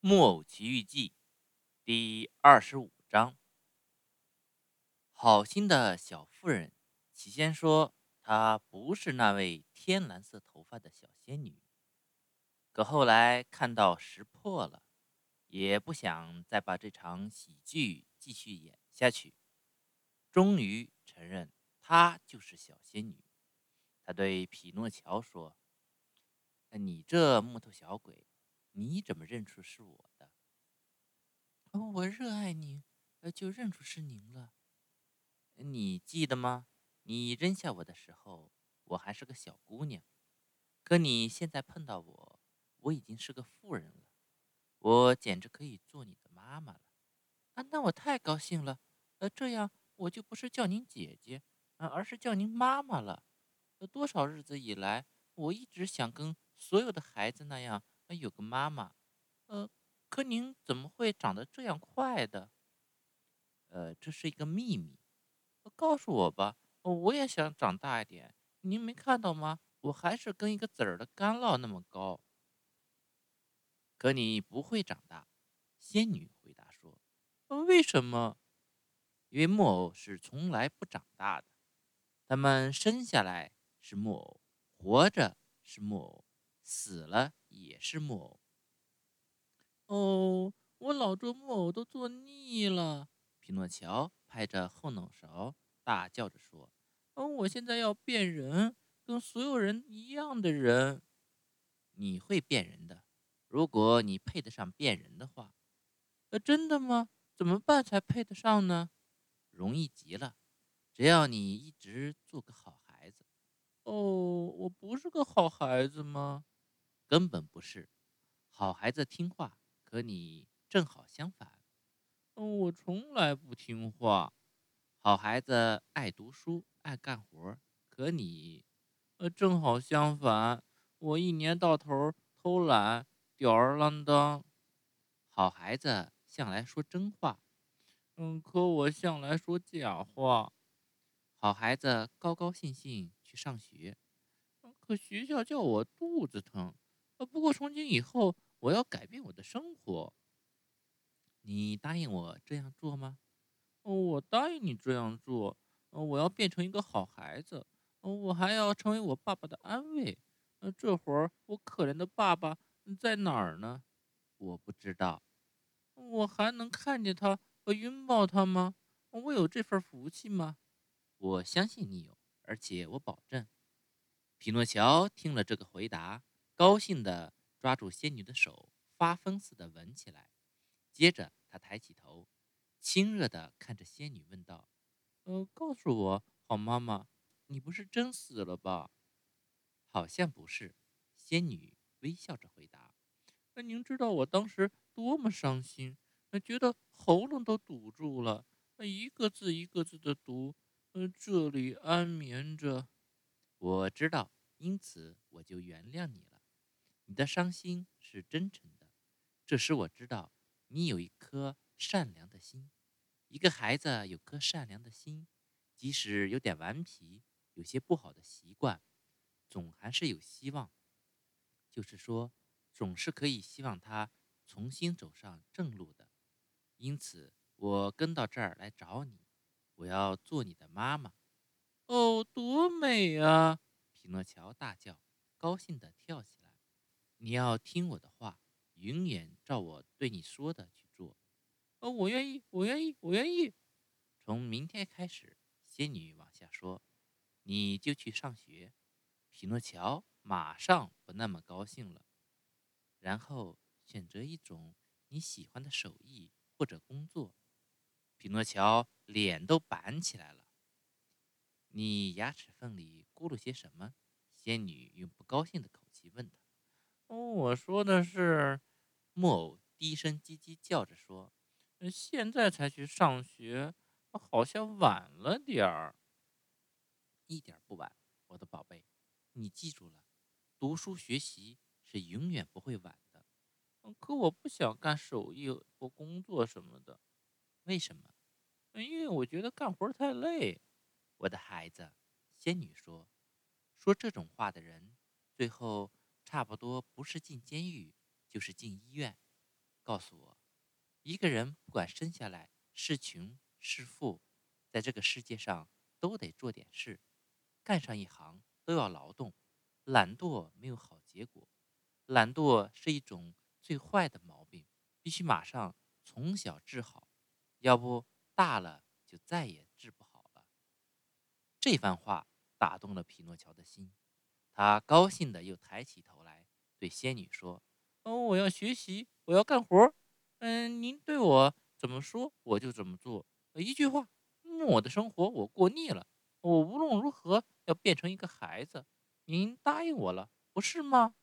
木偶奇遇记第二十五章。好心的小妇人起先说她不是那位天蓝色头发的小仙女，可后来看到识破了，也不想再把这场喜剧继续演下去，终于承认她就是小仙女。他对匹诺乔说：“你这木头小鬼！”你怎么认出是我的？我热爱您，就认出是您了。你记得吗？你扔下我的时候，我还是个小姑娘。可你现在碰到我，我已经是个妇人了。我简直可以做你的妈妈了。啊，那我太高兴了。呃，这样我就不是叫您姐姐，而是叫您妈妈了。多少日子以来，我一直想跟所有的孩子那样。有个妈妈，呃，可您怎么会长得这样快的？呃，这是一个秘密，告诉我吧，我也想长大一点。您没看到吗？我还是跟一个籽儿的干酪那么高。可你不会长大，仙女回答说。为什么？因为木偶是从来不长大的，他们生下来是木偶，活着是木偶，死了。也是木偶。哦，我老做木偶都做腻了。匹诺乔拍着后脑勺，大叫着说：“哦，我现在要变人，跟所有人一样的人。你会变人的，如果你配得上变人的话。呃，真的吗？怎么办才配得上呢？容易极了，只要你一直做个好孩子。哦，我不是个好孩子吗？”根本不是，好孩子听话，可你正好相反。嗯，我从来不听话。好孩子爱读书，爱干活，可你，呃，正好相反。我一年到头偷懒，吊儿郎当。好孩子向来说真话，嗯，可我向来说假话。好孩子高高兴兴去上学，可学校叫我肚子疼。呃，不过从今以后，我要改变我的生活。你答应我这样做吗？哦，我答应你这样做。呃，我要变成一个好孩子。呃，我还要成为我爸爸的安慰。呃，这会儿我可怜的爸爸在哪儿呢？我不知道。我还能看见他和拥抱他吗？我有这份福气吗？我相信你有，而且我保证。匹诺乔听了这个回答。高兴地抓住仙女的手，发疯似的吻起来。接着，他抬起头，亲热地看着仙女，问道：“呃，告诉我，好妈妈，你不是真死了吧？”“好像不是。”仙女微笑着回答。“那您知道我当时多么伤心？觉得喉咙都堵住了，那一个字一个字的读。呃，这里安眠着。”“我知道，因此我就原谅你了。”你的伤心是真诚的，这使我知道你有一颗善良的心。一个孩子有颗善良的心，即使有点顽皮，有些不好的习惯，总还是有希望。就是说，总是可以希望他重新走上正路的。因此，我跟到这儿来找你，我要做你的妈妈。哦，多美啊！匹诺乔大叫，高兴地跳起来。你要听我的话，永远照我对你说的去做。哦，我愿意，我愿意，我愿意。从明天开始，仙女往下说，你就去上学。匹诺乔马上不那么高兴了。然后选择一种你喜欢的手艺或者工作。匹诺乔脸都板起来了。你牙齿缝里咕噜些什么？仙女用不高兴的口气问他。我说的是，木偶低声叽叽叫着说：“现在才去上学，好像晚了点儿。一点不晚，我的宝贝，你记住了，读书学习是永远不会晚的。可我不想干手艺或工作什么的，为什么？因为我觉得干活太累。我的孩子，仙女说，说这种话的人，最后。”差不多不是进监狱，就是进医院。告诉我，一个人不管生下来是穷是富，在这个世界上都得做点事，干上一行都要劳动。懒惰没有好结果，懒惰是一种最坏的毛病，必须马上从小治好，要不大了就再也治不好了。这番话打动了匹诺乔的心，他高兴的又抬起头来对仙女说：“哦，我要学习，我要干活。嗯，您对我怎么说，我就怎么做。一句话，我的生活我过腻了，我无论如何要变成一个孩子。”您答应我了，不是吗？